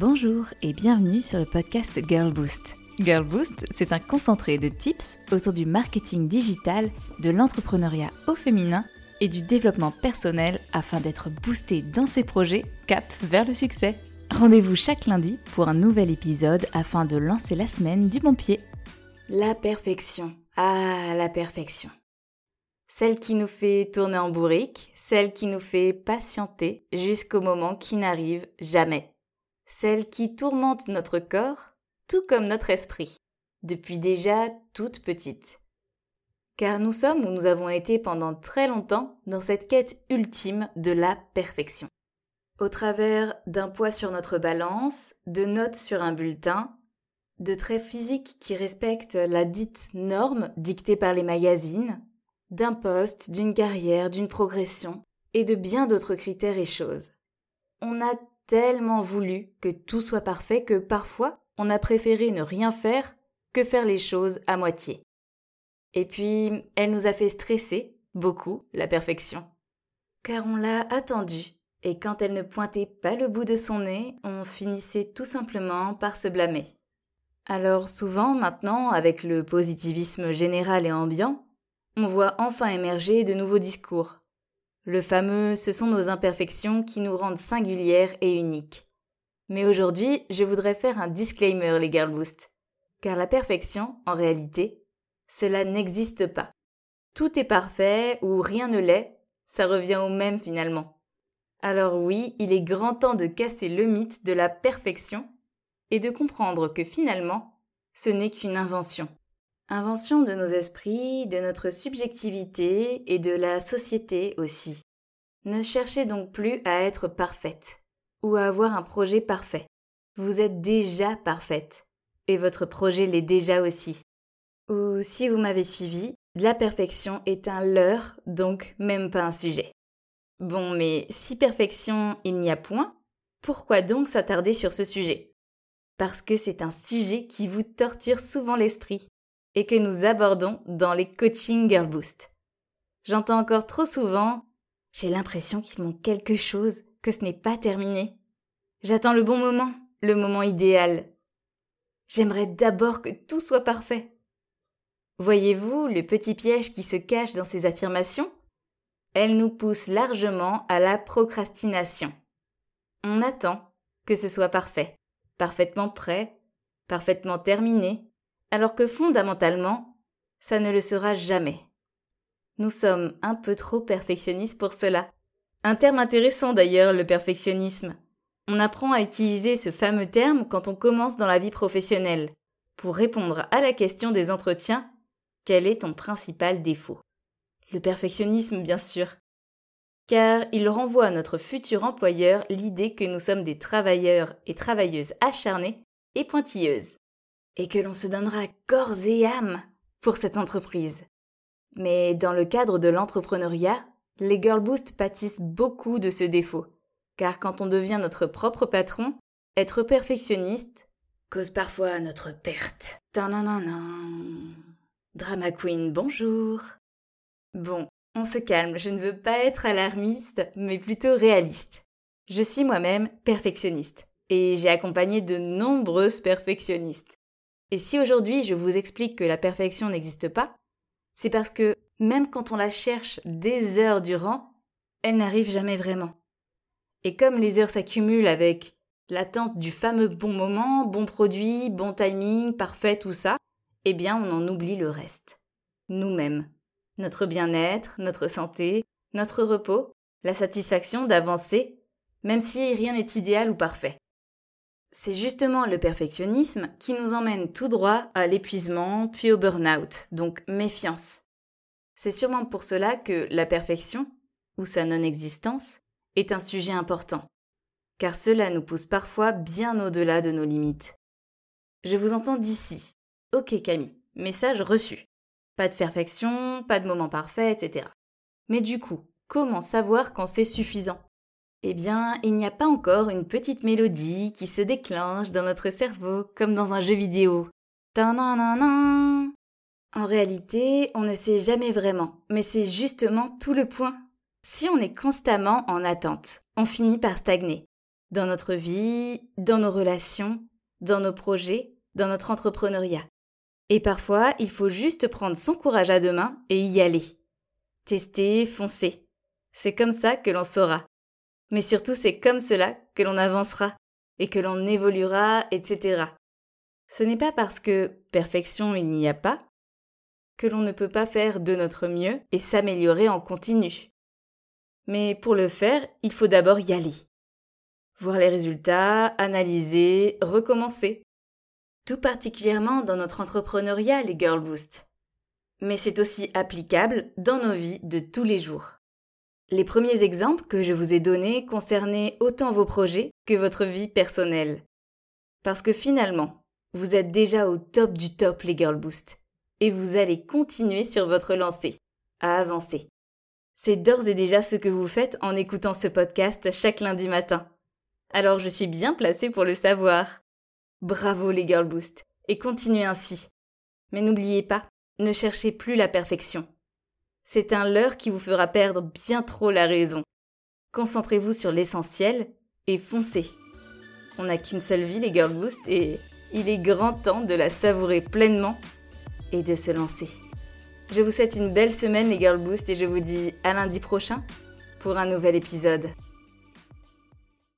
Bonjour et bienvenue sur le podcast Girl Boost. Girl Boost, c'est un concentré de tips autour du marketing digital, de l'entrepreneuriat au féminin et du développement personnel afin d'être boosté dans ses projets cap vers le succès. Rendez-vous chaque lundi pour un nouvel épisode afin de lancer la semaine du bon pied. La perfection. Ah, la perfection. Celle qui nous fait tourner en bourrique, celle qui nous fait patienter jusqu'au moment qui n'arrive jamais celle qui tourmente notre corps, tout comme notre esprit, depuis déjà toute petite. Car nous sommes ou nous avons été pendant très longtemps dans cette quête ultime de la perfection. Au travers d'un poids sur notre balance, de notes sur un bulletin, de traits physiques qui respectent la dite norme dictée par les magazines, d'un poste, d'une carrière, d'une progression, et de bien d'autres critères et choses. On a tellement voulu que tout soit parfait que parfois on a préféré ne rien faire que faire les choses à moitié. Et puis, elle nous a fait stresser, beaucoup, la perfection. Car on l'a attendue, et quand elle ne pointait pas le bout de son nez, on finissait tout simplement par se blâmer. Alors souvent, maintenant, avec le positivisme général et ambiant, on voit enfin émerger de nouveaux discours, le fameux ce sont nos imperfections qui nous rendent singulières et uniques. Mais aujourd'hui, je voudrais faire un disclaimer, les Girl. Car la perfection, en réalité, cela n'existe pas. Tout est parfait ou rien ne l'est, ça revient au même finalement. Alors oui, il est grand temps de casser le mythe de la perfection et de comprendre que finalement, ce n'est qu'une invention. Invention de nos esprits, de notre subjectivité et de la société aussi. Ne cherchez donc plus à être parfaite ou à avoir un projet parfait. Vous êtes déjà parfaite et votre projet l'est déjà aussi. Ou si vous m'avez suivi, la perfection est un leurre, donc même pas un sujet. Bon, mais si perfection il n'y a point, pourquoi donc s'attarder sur ce sujet? Parce que c'est un sujet qui vous torture souvent l'esprit et que nous abordons dans les coaching Girl Boost. J'entends encore trop souvent J'ai l'impression qu'il manque quelque chose, que ce n'est pas terminé. J'attends le bon moment, le moment idéal. J'aimerais d'abord que tout soit parfait. Voyez-vous le petit piège qui se cache dans ces affirmations? Elles nous poussent largement à la procrastination. On attend que ce soit parfait, parfaitement prêt, parfaitement terminé, alors que fondamentalement, ça ne le sera jamais. Nous sommes un peu trop perfectionnistes pour cela. Un terme intéressant d'ailleurs, le perfectionnisme. On apprend à utiliser ce fameux terme quand on commence dans la vie professionnelle, pour répondre à la question des entretiens quel est ton principal défaut? Le perfectionnisme, bien sûr. Car il renvoie à notre futur employeur l'idée que nous sommes des travailleurs et travailleuses acharnés et pointilleuses et que l'on se donnera corps et âme pour cette entreprise. Mais dans le cadre de l'entrepreneuriat, les Girl Boost pâtissent beaucoup de ce défaut, car quand on devient notre propre patron, être perfectionniste cause parfois notre perte. Drama Queen, bonjour. Bon, on se calme, je ne veux pas être alarmiste, mais plutôt réaliste. Je suis moi-même perfectionniste, et j'ai accompagné de nombreuses perfectionnistes. Et si aujourd'hui je vous explique que la perfection n'existe pas, c'est parce que même quand on la cherche des heures durant, elle n'arrive jamais vraiment. Et comme les heures s'accumulent avec l'attente du fameux bon moment, bon produit, bon timing, parfait, tout ça, eh bien on en oublie le reste. Nous-mêmes. Notre bien-être, notre santé, notre repos, la satisfaction d'avancer, même si rien n'est idéal ou parfait. C'est justement le perfectionnisme qui nous emmène tout droit à l'épuisement puis au burn-out, donc méfiance. C'est sûrement pour cela que la perfection, ou sa non-existence, est un sujet important, car cela nous pousse parfois bien au-delà de nos limites. Je vous entends d'ici. Ok Camille, message reçu. Pas de perfection, pas de moment parfait, etc. Mais du coup, comment savoir quand c'est suffisant? Eh bien, il n'y a pas encore une petite mélodie qui se déclenche dans notre cerveau comme dans un jeu vidéo. En réalité, on ne sait jamais vraiment, mais c'est justement tout le point. Si on est constamment en attente, on finit par stagner. dans notre vie, dans nos relations, dans nos projets, dans notre entrepreneuriat. Et parfois, il faut juste prendre son courage à deux mains et y aller. Tester, foncer. C'est comme ça que l'on saura. Mais surtout, c'est comme cela que l'on avancera et que l'on évoluera, etc. Ce n'est pas parce que perfection il n'y a pas que l'on ne peut pas faire de notre mieux et s'améliorer en continu. Mais pour le faire, il faut d'abord y aller. Voir les résultats, analyser, recommencer. Tout particulièrement dans notre entrepreneuriat, les Girl Boost. Mais c'est aussi applicable dans nos vies de tous les jours. Les premiers exemples que je vous ai donnés concernaient autant vos projets que votre vie personnelle. Parce que finalement, vous êtes déjà au top du top, les Girl Boost. Et vous allez continuer sur votre lancée, à avancer. C'est d'ores et déjà ce que vous faites en écoutant ce podcast chaque lundi matin. Alors je suis bien placée pour le savoir. Bravo les Girl Boost, et continuez ainsi. Mais n'oubliez pas, ne cherchez plus la perfection. C'est un leurre qui vous fera perdre bien trop la raison. Concentrez-vous sur l'essentiel et foncez. On n'a qu'une seule vie, les Girl Boost, et il est grand temps de la savourer pleinement et de se lancer. Je vous souhaite une belle semaine, les Girl Boost, et je vous dis à lundi prochain pour un nouvel épisode.